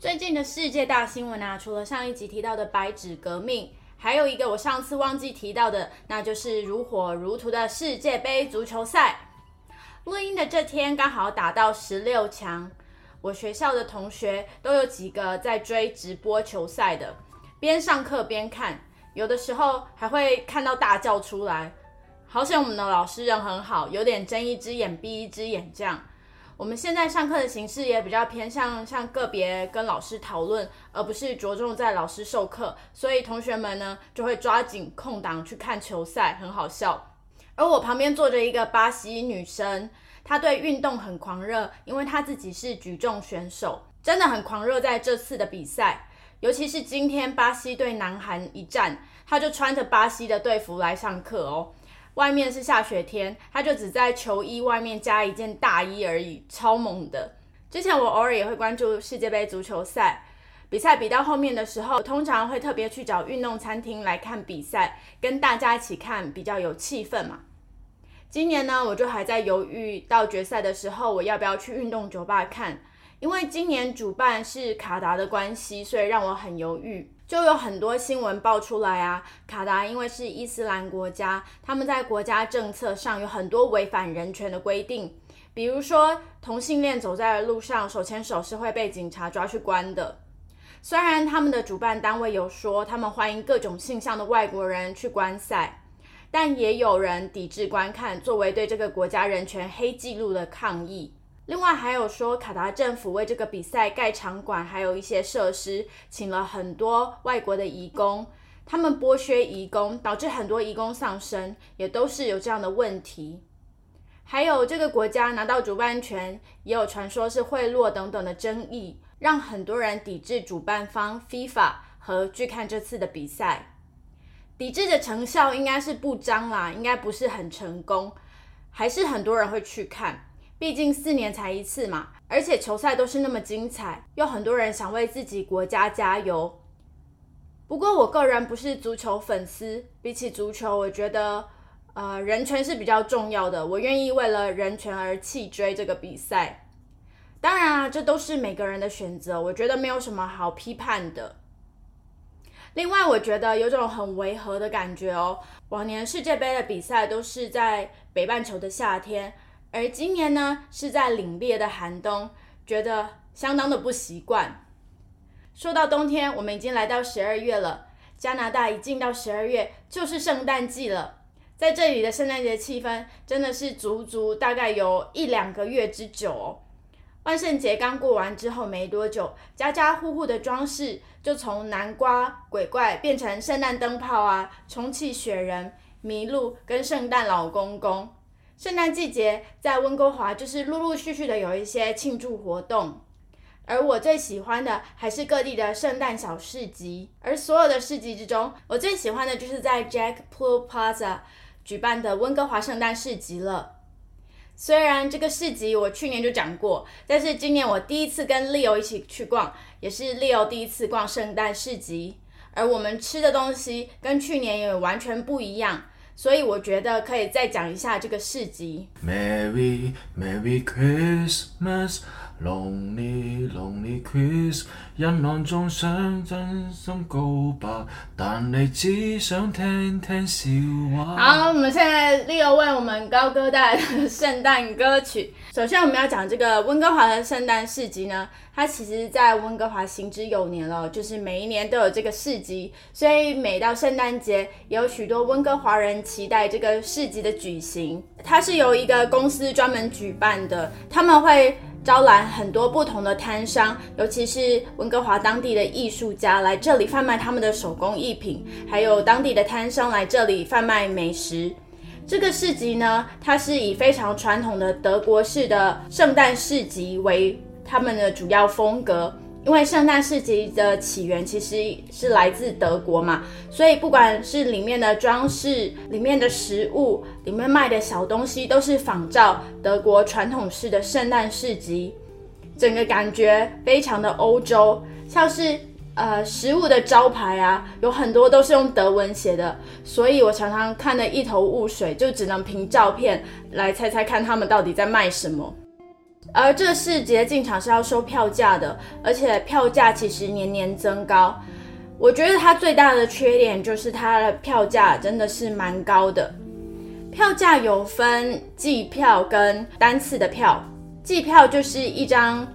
最近的世界大新闻啊，除了上一集提到的白纸革命，还有一个我上次忘记提到的，那就是如火如荼的世界杯足球赛。录音的这天刚好打到十六强，我学校的同学都有几个在追直播球赛的，边上课边看，有的时候还会看到大叫出来。好险我们的老师人很好，有点睁一只眼闭一只眼这样。我们现在上课的形式也比较偏向像个别跟老师讨论，而不是着重在老师授课，所以同学们呢就会抓紧空档去看球赛，很好笑。而我旁边坐着一个巴西女生，她对运动很狂热，因为她自己是举重选手，真的很狂热在这次的比赛，尤其是今天巴西对南韩一战，她就穿着巴西的队服来上课哦。外面是下雪天，他就只在球衣外面加一件大衣而已，超猛的。之前我偶尔也会关注世界杯足球赛，比赛比到后面的时候，通常会特别去找运动餐厅来看比赛，跟大家一起看比较有气氛嘛。今年呢，我就还在犹豫到决赛的时候，我要不要去运动酒吧看，因为今年主办是卡达的关系，所以让我很犹豫。就有很多新闻爆出来啊，卡达因为是伊斯兰国家，他们在国家政策上有很多违反人权的规定，比如说同性恋走在路上手牵手是会被警察抓去关的。虽然他们的主办单位有说他们欢迎各种性向的外国人去观赛，但也有人抵制观看，作为对这个国家人权黑记录的抗议。另外还有说，卡达政府为这个比赛盖场馆，还有一些设施，请了很多外国的移工，他们剥削移工，导致很多移工丧生，也都是有这样的问题。还有这个国家拿到主办权，也有传说是贿赂等等的争议，让很多人抵制主办方 FIFA 和去看这次的比赛。抵制的成效应该是不彰啦，应该不是很成功，还是很多人会去看。毕竟四年才一次嘛，而且球赛都是那么精彩，有很多人想为自己国家加油。不过我个人不是足球粉丝，比起足球，我觉得呃人权是比较重要的，我愿意为了人权而弃追这个比赛。当然啊，这都是每个人的选择，我觉得没有什么好批判的。另外，我觉得有种很违和的感觉哦，往年世界杯的比赛都是在北半球的夏天。而今年呢，是在凛冽的寒冬，觉得相当的不习惯。说到冬天，我们已经来到十二月了。加拿大一进到十二月就是圣诞季了，在这里的圣诞节气氛真的是足足大概有一两个月之久哦。万圣节刚过完之后没多久，家家户户的装饰就从南瓜、鬼怪变成圣诞灯泡啊、充气雪人、麋鹿跟圣诞老公公。圣诞季节在温哥华就是陆陆续续的有一些庆祝活动，而我最喜欢的还是各地的圣诞小市集。而所有的市集之中，我最喜欢的就是在 Jack Pool Plaza 举办的温哥华圣诞市集了。虽然这个市集我去年就讲过，但是今年我第一次跟 Leo 一起去逛，也是 Leo 第一次逛圣诞市集，而我们吃的东西跟去年也完全不一样。所以我觉得可以再讲一下这个市集。Merry Merry Christmas, Lonely Lonely Christmas，人浪中想真心告白，但你只想聽聽笑話。好，我们现在 Leo 为我们高歌带来的圣诞歌曲。首先，我们要讲这个温哥华的圣诞市集呢，它其实在温哥华行之有年了，就是每一年都有这个市集，所以每到圣诞节，也有许多温哥华人期待这个市集的举行。它是由一个公司专门举办的，他们会招揽很多不同的摊商，尤其是温哥华当地的艺术家来这里贩卖他们的手工艺品，还有当地的摊商来这里贩卖美食。这个市集呢，它是以非常传统的德国式的圣诞市集为他们的主要风格，因为圣诞市集的起源其实是来自德国嘛，所以不管是里面的装饰、里面的食物、里面卖的小东西，都是仿照德国传统式的圣诞市集，整个感觉非常的欧洲，像是。呃，食物的招牌啊，有很多都是用德文写的，所以我常常看得一头雾水，就只能凭照片来猜猜看他们到底在卖什么。而这世节进场是要收票价的，而且票价其实年年增高。我觉得它最大的缺点就是它的票价真的是蛮高的。票价有分季票跟单次的票，季票就是一张。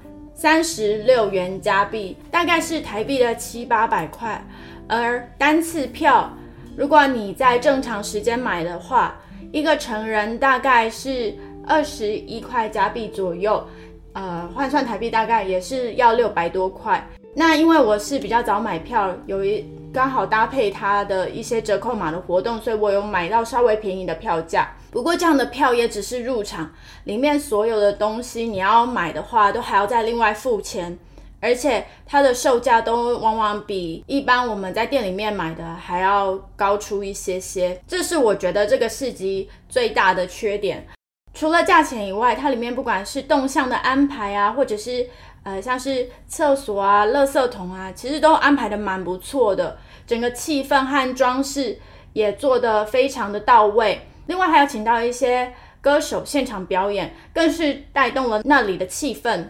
三十六元加币，大概是台币的七八百块。而单次票，如果你在正常时间买的话，一个成人大概是二十一块加币左右，呃，换算台币大概也是要六百多块。那因为我是比较早买票，有一刚好搭配它的一些折扣码的活动，所以我有买到稍微便宜的票价。不过这样的票也只是入场，里面所有的东西你要买的话，都还要再另外付钱，而且它的售价都往往比一般我们在店里面买的还要高出一些些。这是我觉得这个市集最大的缺点。除了价钱以外，它里面不管是动向的安排啊，或者是呃像是厕所啊、垃圾桶啊，其实都安排的蛮不错的，整个气氛和装饰也做得非常的到位。另外还有请到一些歌手现场表演，更是带动了那里的气氛。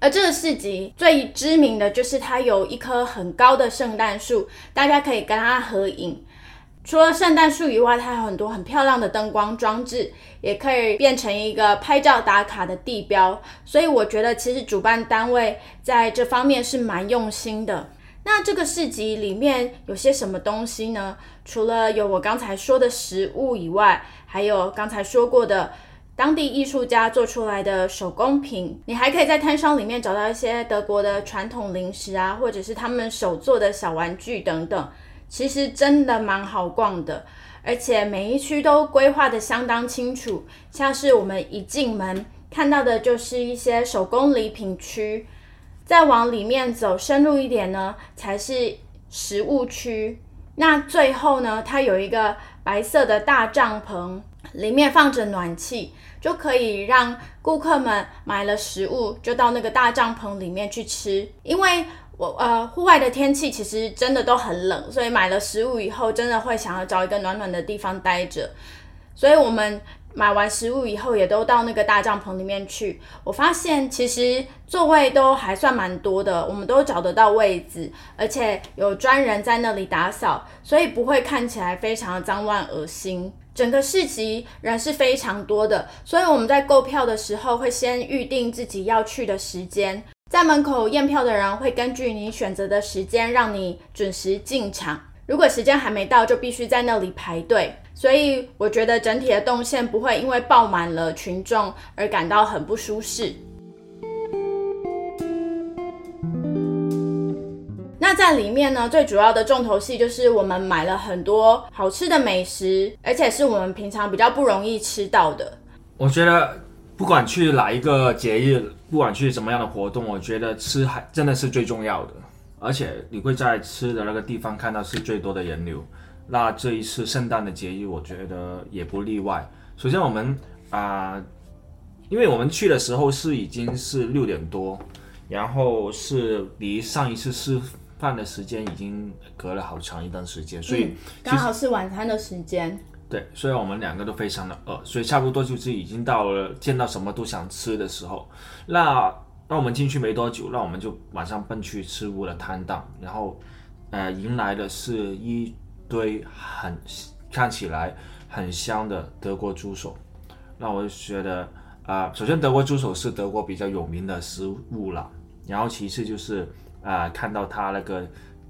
而这个市集最知名的就是它有一棵很高的圣诞树，大家可以跟它合影。除了圣诞树以外，它还有很多很漂亮的灯光装置，也可以变成一个拍照打卡的地标。所以我觉得其实主办单位在这方面是蛮用心的。那这个市集里面有些什么东西呢？除了有我刚才说的食物以外，还有刚才说过的当地艺术家做出来的手工品。你还可以在摊商里面找到一些德国的传统零食啊，或者是他们手做的小玩具等等。其实真的蛮好逛的，而且每一区都规划的相当清楚。像是我们一进门看到的就是一些手工礼品区。再往里面走，深入一点呢，才是食物区。那最后呢，它有一个白色的大帐篷，里面放着暖气，就可以让顾客们买了食物就到那个大帐篷里面去吃。因为我呃，户外的天气其实真的都很冷，所以买了食物以后，真的会想要找一个暖暖的地方待着。所以我们。买完食物以后，也都到那个大帐篷里面去。我发现其实座位都还算蛮多的，我们都找得到位置，而且有专人在那里打扫，所以不会看起来非常的脏乱恶心。整个市集人是非常多的，所以我们在购票的时候会先预定自己要去的时间，在门口验票的人会根据你选择的时间让你准时进场。如果时间还没到，就必须在那里排队。所以我觉得整体的动线不会因为爆满了群众而感到很不舒适。那在里面呢，最主要的重头戏就是我们买了很多好吃的美食，而且是我们平常比较不容易吃到的。我觉得不管去哪一个节日，不管去什么样的活动，我觉得吃还真的是最重要的。而且你会在吃的那个地方看到是最多的人流。那这一次圣诞的节日，我觉得也不例外。首先，我们啊，因为我们去的时候是已经是六点多，然后是离上一次吃饭的时间已经隔了好长一段时间，所以刚好是晚餐的时间。对，所以我们两个都非常的饿，所以差不多就是已经到了见到什么都想吃的时候。那那我们进去没多久，那我们就晚上奔去吃屋的摊档，然后呃，迎来的是一。堆很看起来很香的德国猪手，那我就觉得啊，首先德国猪手是德国比较有名的食物了，然后其次就是啊，看到它那个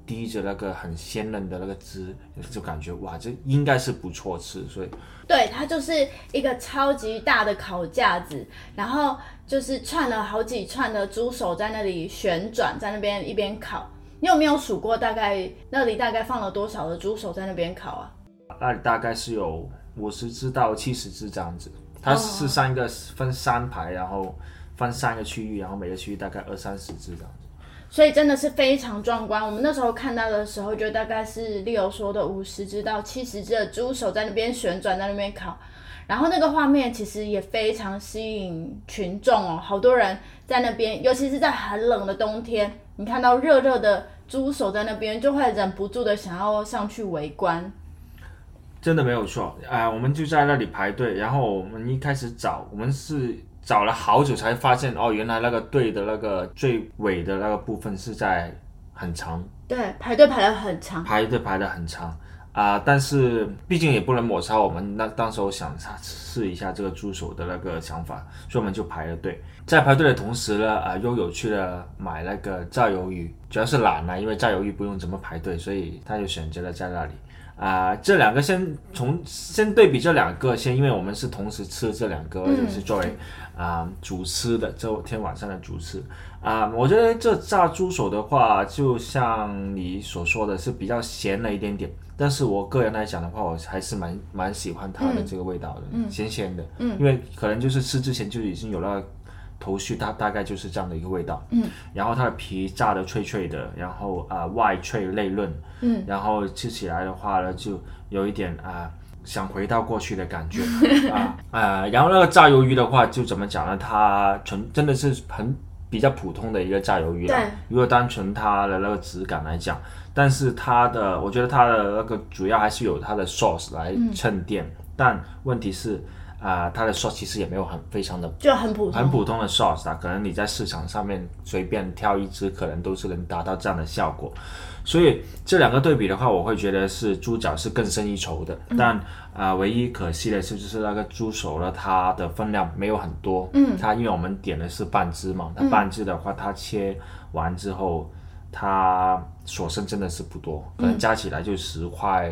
滴着那个很鲜嫩的那个汁，就感觉哇，这应该是不错吃，所以对它就是一个超级大的烤架子，然后就是串了好几串的猪手在那里旋转，在那边一边烤。你有没有数过大概那里大概放了多少的猪手在那边烤啊？那里大概是有五十只到七十只这样子。它是三个分三排，然后分三个区域，然后每个区域大概二三十只这样子。所以真的是非常壮观。我们那时候看到的时候，就大概是 Leo 说的五十只到七十只的猪手在那边旋转，在那边烤。然后那个画面其实也非常吸引群众哦，好多人在那边，尤其是在很冷的冬天，你看到热热的猪手在那边，就会忍不住的想要上去围观。真的没有错，哎、我们就在那里排队，然后我们一开始找，我们是找了好久才发现，哦，原来那个队的那个最尾的那个部分是在很长，对，排队排得很长。排队排得很长啊、但是毕竟也不能抹杀我们那当时候想试一下这个猪手的那个想法，所以我们就排了队。在排队的同时呢，啊、悠悠去了买那个炸鱿鱼，主要是懒啊，因为炸鱿鱼不用怎么排队，所以他就选择了在那里。啊、这两个先从先对比这两个先，因为我们是同时吃这两个，而且是作为啊、主吃的，这天晚上的主吃。啊、我觉得这炸猪手的话，就像你所说的是比较咸了一点点，但是我个人来讲的话，我还是蛮蛮喜欢它的这个味道的，咸咸的，嗯，因为可能就是吃之前就已经有了头绪，它大概就是这样的一个味道，嗯，然后它的皮炸的脆脆的，然后啊、外脆内嫩，嗯，然后吃起来的话呢，就有一点啊。想回到过去的感觉 啊啊，然后那个炸鱿鱼的话，就怎么讲呢？它纯真的是很比较普通的一个炸鱿鱼啦对。如果单纯它的那个质感来讲，但是它的，我觉得它的那个主要还是有它的 sauce 来衬垫，但问题是啊、它的 sauce 其实也没有很非常的就很普通，很普通的 sauce 啊，可能你在市场上面随便挑一支，可能都是能达到这样的效果。所以这两个对比的话，我会觉得是猪脚是更胜一筹的。但啊、唯一可惜的是，就是那个猪手呢，它的分量没有很多。嗯，它因为我们点的是半只嘛，它半只的话，它切完之后，它所剩真的是不多，可能加起来就十块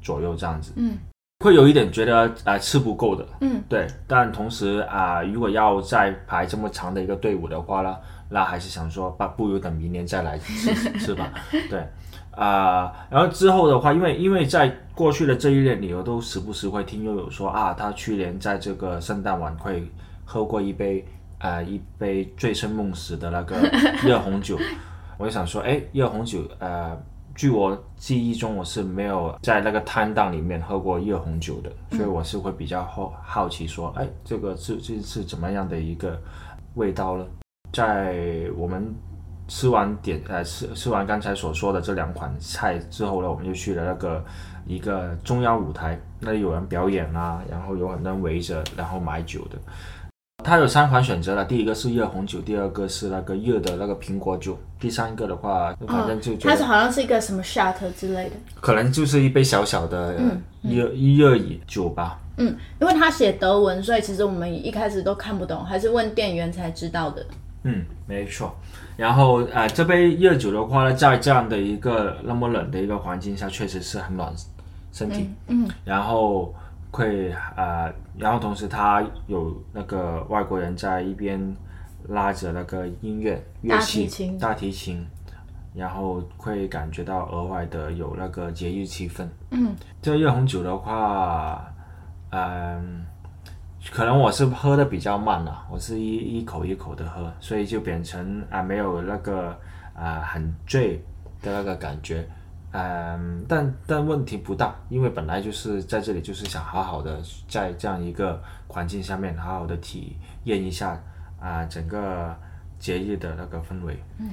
左右这样子。嗯。会有一点觉得啊、呃吃不够的，嗯，对，但同时啊、如果要再排这么长的一个队伍的话呢，那还是想说，不不如等明年再来吃吃吧，对，啊、然后之后的话，因为因为在过去的这一年里，我都时不时会听悠悠说啊，他去年在这个圣诞晚会喝过一杯啊、一杯醉生梦死的那个热红酒，我就想说，哎，热红酒，呃，据我记忆中，我是没有在那个摊档里面喝过热红酒的，所以我是会比较好好奇说，哎，这个是这是怎么样的一个味道呢？在我们吃完点呃吃吃完刚才所说的这两款菜之后呢，我们就去了那个一个中央舞台，那里有人表演啊，然后有很多人围着，然后买酒的。它有三款选择了，第一个是热红酒，第二个是那个热的那个苹果酒，第三个的话，反正就它是好像是一个什么 shot 之类的。可能就是一杯小小的热热饮酒吧。嗯，因为他写德文，所以其实我们一开始都看不懂，还是问店员才知道的。嗯，没错。然后呃，这杯热酒的话呢，在这样的一个那么冷的一个环境下，确实是很暖身体。嗯。然后会呃，然后同时他有那个外国人在一边拉着那个音乐乐大器提琴大提琴，然后会感觉到额外的有那个节日气氛。嗯。这个热红酒的话，嗯。可能我是喝的比较慢了，我是一一口一口的喝，所以就变成啊、没有那个啊、很醉的那个感觉，嗯，但但问题不大，因为本来就是在这里就是想好好的在这样一个环境下面好好的体验一下啊、整个节日的那个氛围。嗯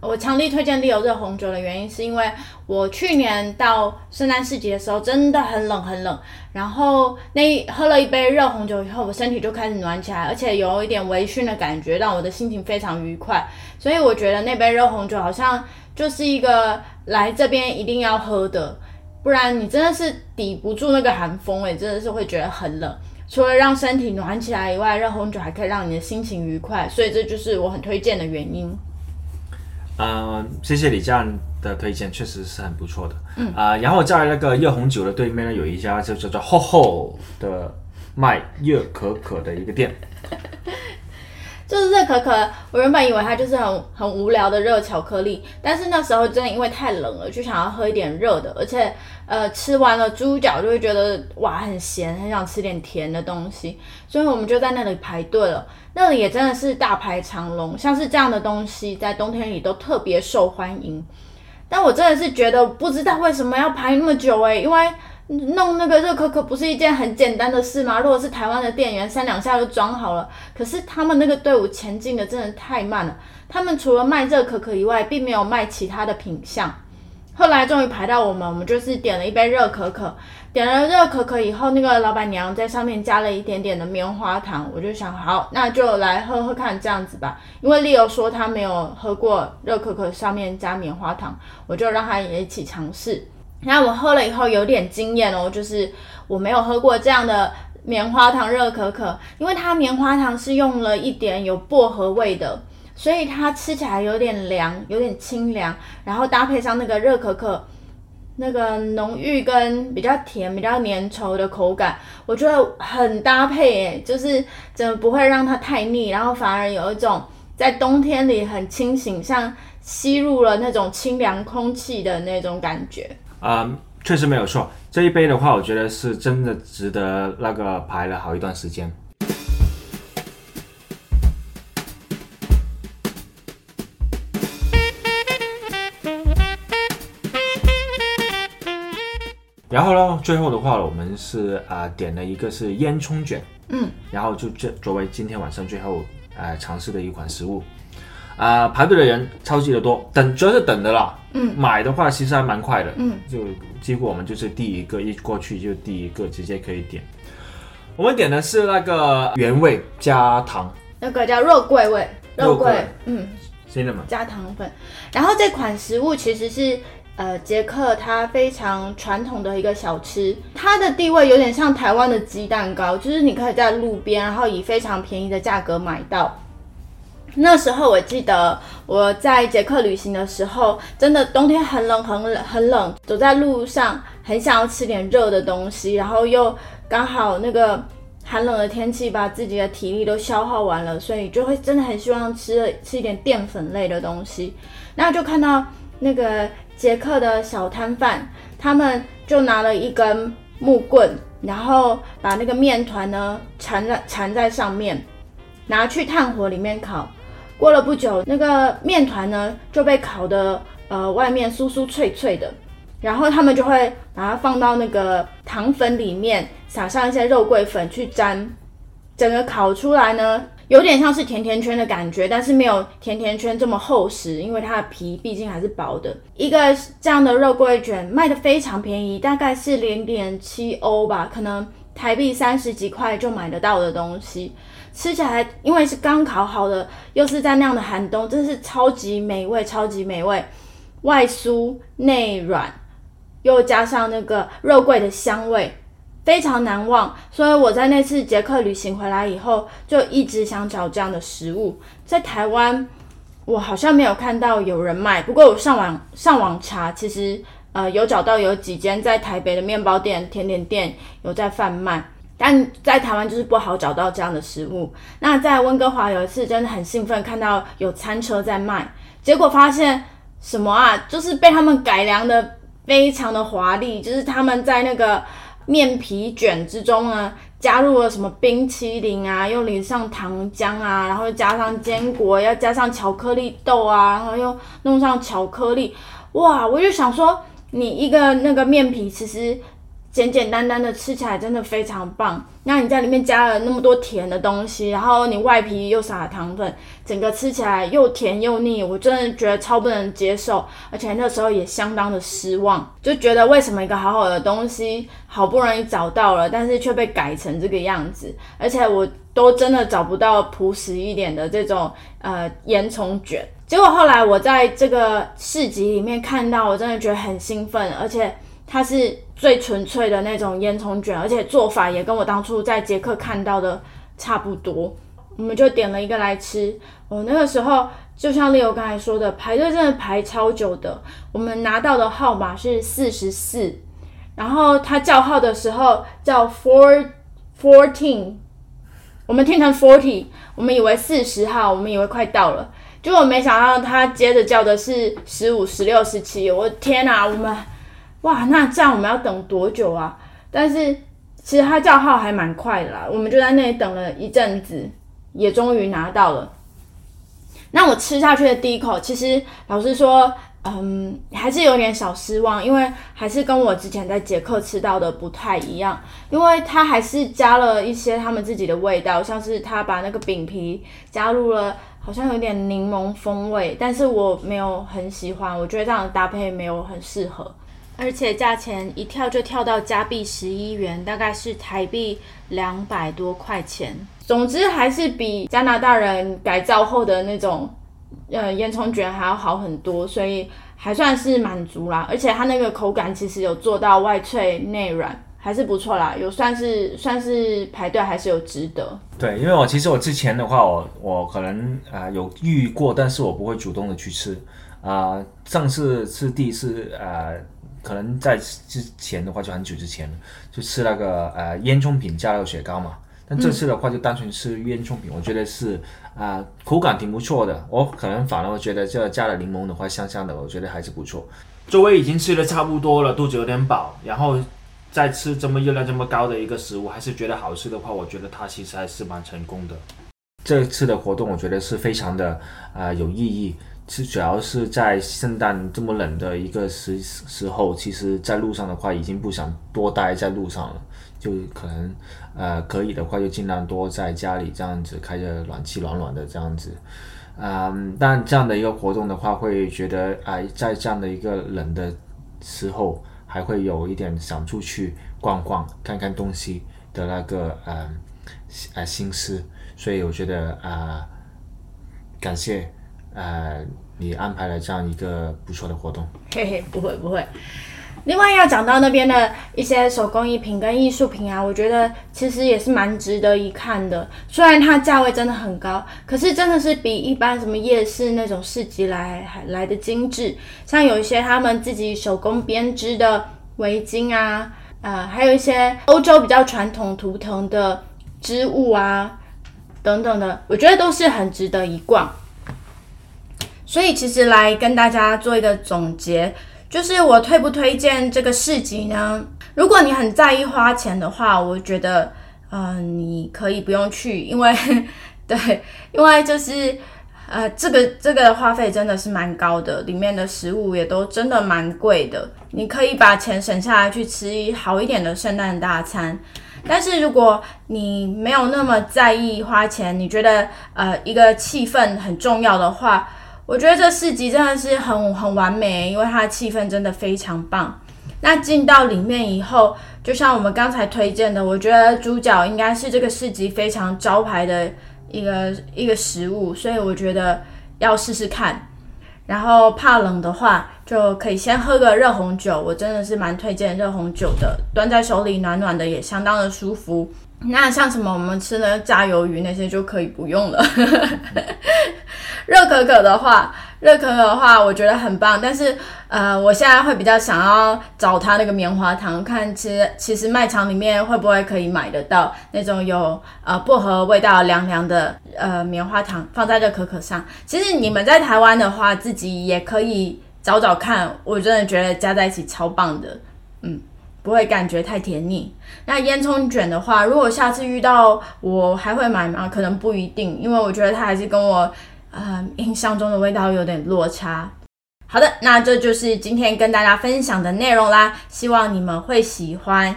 我强力推荐 Leo 热红酒的原因，是因为我去年到圣诞市集的时候真的很冷很冷，然后那一喝了一杯热红酒以后，我身体就开始暖起来，而且有一点微醺的感觉，让我的心情非常愉快。所以我觉得那杯热红酒好像就是一个来这边一定要喝的，不然你真的是抵不住那个寒风诶，真的是会觉得很冷。除了让身体暖起来以外，热红酒还可以让你的心情愉快，所以这就是我很推荐的原因。嗯，谢谢你这样的推荐，确实是很不错的。嗯啊、然后在那个热红酒的对面呢，有一家就叫做“厚厚”的卖热可可的一个店。就是热可可，我原本以为它就是很很无聊的热巧克力，但是那时候真的因为太冷了，就想要喝一点热的，而且呃吃完了猪脚就会觉得哇很咸，很想吃点甜的东西，所以我们就在那里排队了。那里也真的是大排长龙，像是这样的东西在冬天里都特别受欢迎。但我真的是觉得不知道为什么要排那么久诶，因为。弄那个热可可不是一件很简单的事吗？如果是台湾的店员，三两下就装好了。可是他们那个队伍前进的真的太慢了。他们除了卖热可可以外，并没有卖其他的品相。后来终于排到我们，我们就是点了一杯热可可。点了热可可以后，那个老板娘在上面加了一点点的棉花糖。我就想，好，那就来喝喝看这样子吧。因为 Leo 说他没有喝过热可可上面加棉花糖，我就让他也一起尝试。然后我喝了以后有点惊艳哦，就是我没有喝过这样的棉花糖热可可，因为它棉花糖是用了一点有薄荷味的，所以它吃起来有点凉，有点清凉。然后搭配上那个热可可，那个浓郁跟比较甜、比较粘稠的口感，我觉得很搭配诶，就是怎么不会让它太腻，然后反而有一种在冬天里很清醒，像吸入了那种清凉空气的那种感觉。啊，确实没有错。这一杯的话，我觉得是真的值得那个排了好一段时间。然后呢，最后的话，我们是啊点了一个是烟囱卷，嗯，然后就这作为今天晚上最后呃尝试的一款食物。啊，排队的人超级的多，等主要是等的啦。嗯，买的话其实还蛮快的。嗯，就几乎我们就是第一个一过去就第一个直接可以点。我们点的是那个原味加糖，那个叫肉桂味，肉桂，嗯，真的吗？加糖粉。然后这款食物其实是呃捷克它非常传统的一个小吃，它的地位有点像台湾的鸡蛋糕，就是你可以在路边，然后以非常便宜的价格买到。那时候我记得我在捷克旅行的时候，真的冬天很冷很冷很冷，走在路上很想要吃点热的东西，然后又刚好那个寒冷的天气把自己的体力都消耗完了，所以就会真的很希望吃吃一点淀粉类的东西。那就看到那个捷克的小摊贩，他们就拿了一根木棍，然后把那个面团呢缠在缠在上面，拿去炭火里面烤。过了不久，那个面团呢就被烤的呃外面酥酥脆脆的，然后他们就会把它放到那个糖粉里面，撒上一些肉桂粉去粘，整个烤出来呢有点像是甜甜圈的感觉，但是没有甜甜圈这么厚实，因为它的皮毕竟还是薄的。一个这样的肉桂卷卖的非常便宜，大概是零点七欧吧，可能台币三十几块就买得到的东西。吃起来，因为是刚烤好的，又是在那样的寒冬，真是超级美味，超级美味，外酥内软，又加上那个肉桂的香味，非常难忘。所以我在那次捷克旅行回来以后，就一直想找这样的食物。在台湾，我好像没有看到有人卖，不过我上网上网查，其实呃有找到有几间在台北的面包店、甜点店有在贩卖。但在台湾就是不好找到这样的食物。那在温哥华有一次真的很兴奋，看到有餐车在卖，结果发现什么啊？就是被他们改良的非常的华丽，就是他们在那个面皮卷之中呢，加入了什么冰淇淋啊，又淋上糖浆啊，然后又加上坚果，要加上巧克力豆啊，然后又弄上巧克力，哇！我就想说，你一个那个面皮其实。简简单单的吃起来真的非常棒。那你在里面加了那么多甜的东西，然后你外皮又撒了糖粉，整个吃起来又甜又腻，我真的觉得超不能接受。而且那时候也相当的失望，就觉得为什么一个好好的东西好不容易找到了，但是却被改成这个样子。而且我都真的找不到朴实一点的这种呃烟囱卷。结果后来我在这个市集里面看到，我真的觉得很兴奋，而且。它是最纯粹的那种烟囱卷，而且做法也跟我当初在捷克看到的差不多。我们就点了一个来吃。我那个时候就像丽友刚才说的，排队真的排超久的。我们拿到的号码是四十四，然后他叫号的时候叫 four fourteen 我们听成 forty，我们以为四十号，我们以为快到了，结果没想到他接着叫的是十五、十六、十七，我天哪，我们哇，那这样我们要等多久啊？但是其实他叫号还蛮快的啦，我们就在那里等了一阵子，也终于拿到了。那我吃下去的第一口，其实老实说，嗯，还是有点小失望，因为还是跟我之前在捷克吃到的不太一样，因为它还是加了一些他们自己的味道，像是他把那个饼皮加入了，好像有点柠檬风味，但是我没有很喜欢，我觉得这样的搭配没有很适合，而且价钱一跳就跳到加币十一元，大概是台币两百多块钱。总之还是比加拿大人改造后的那种呃烟囱卷还要好很多，所以还算是满足啦。而且它那个口感其实有做到外脆内软，还是不错啦。有算是算是排队还是有值得。对，因为我其实我之前的话，我我可能啊、有遇过，但是我不会主动的去吃。啊、上次吃第一次呃，可能在之前的话就很久之前了，就吃那个呃烟囱饼加了雪糕嘛。但这次的话就单纯吃烟囱饼，我觉得是啊、口感挺不错的。我可能反而我觉得这加了柠檬的话香香的，我觉得还是不错。周围已经吃的差不多了，肚子有点饱，然后再吃这么热量这么高的一个食物，还是觉得好吃的话，我觉得它其实还是蛮成功的。这次的活动我觉得是非常的啊、有意义，是主要是在圣诞这么冷的一个时时候，其实在路上的话已经不想多待在路上了，就可能呃可以的话就尽量多在家里这样子开着暖气暖暖的这样子。嗯，但这样的一个活动的话，会觉得哎、在这样的一个冷的时候，还会有一点想出去逛逛、看看东西的那个呃呃心思，所以我觉得啊、感谢呃你安排了这样一个不错的活动。嘿嘿，不会不会。另外要讲到那边的一些手工艺品跟艺术品啊，我觉得其实也是蛮值得一看的。虽然它价位真的很高，可是真的是比一般什么夜市那种市集来还来的精致。像有一些他们自己手工编织的围巾啊，呃，还有一些欧洲比较传统图腾的织物啊等等的，我觉得都是很值得一逛。所以其实来跟大家做一个总结，就是我推不推荐这个市集呢？如果你很在意花钱的话，我觉得，呃，你可以不用去，因为 对，因为就是。呃，这个这个花费真的是蛮高的，里面的食物也都真的蛮贵的。你可以把钱省下来去吃好一点的圣诞大餐，但是如果你没有那么在意花钱，你觉得呃一个气氛很重要的话，我觉得这市集真的是很很完美，因为它的气氛真的非常棒。那进到里面以后，就像我们刚才推荐的，我觉得猪脚应该是这个市集非常招牌的一个一个食物，所以我觉得要试试看。然后怕冷的话，就可以先喝个热红酒，我真的是蛮推荐热红酒的，端在手里暖暖的，也相当的舒服。那像什么我们吃的炸鱿鱼那些就可以不用了。热可可的话，热可可的话，我觉得很棒，但是呃，我现在会比较想要找它那个棉花糖，看其实其实卖场里面会不会可以买得到那种有呃薄荷味道凉凉的呃棉花糖放在热可可上。其实你们在台湾的话，自己也可以找找看，我真的觉得加在一起超棒的，嗯。不会感觉太甜腻。那烟囱卷的话，如果下次遇到我还会买吗？可能不一定，因为我觉得它还是跟我呃印象中的味道有点落差。好的，那这就是今天跟大家分享的内容啦，希望你们会喜欢。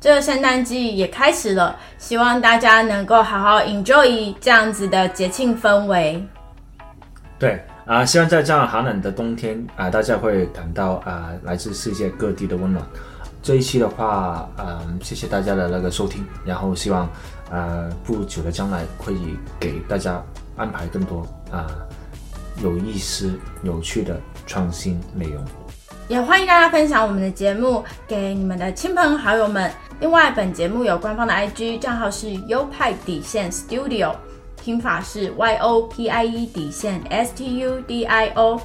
这个圣诞季也开始了，希望大家能够好好 enjoy 这样子的节庆氛围。对啊、希望在这样寒冷的冬天啊、大家会感到啊、来自世界各地的温暖。这一期的话，嗯、谢谢大家的那个收听，然后希望呃不久的将来可以给大家安排更多啊、有意思、有趣的创新内容。也欢迎大家分享我们的节目给你们的亲朋好友们。另外，本节目有官方的 IG 账号是优派底线 Studio，拼法是 Y O P I E 底线 S T U D I O。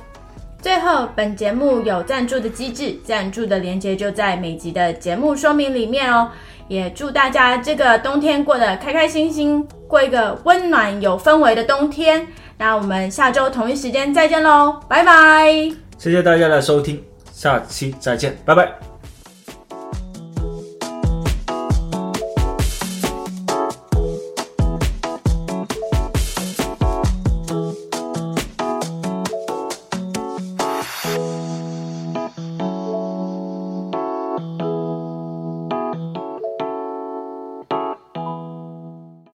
最后，本节目有赞助的机制，赞助的链接就在每集的节目说明里面哦。也祝大家这个冬天过得开开心心，过一个温暖有氛围的冬天。那我们下周同一时间再见喽，拜拜。谢谢大家的收听，下期再见，拜拜。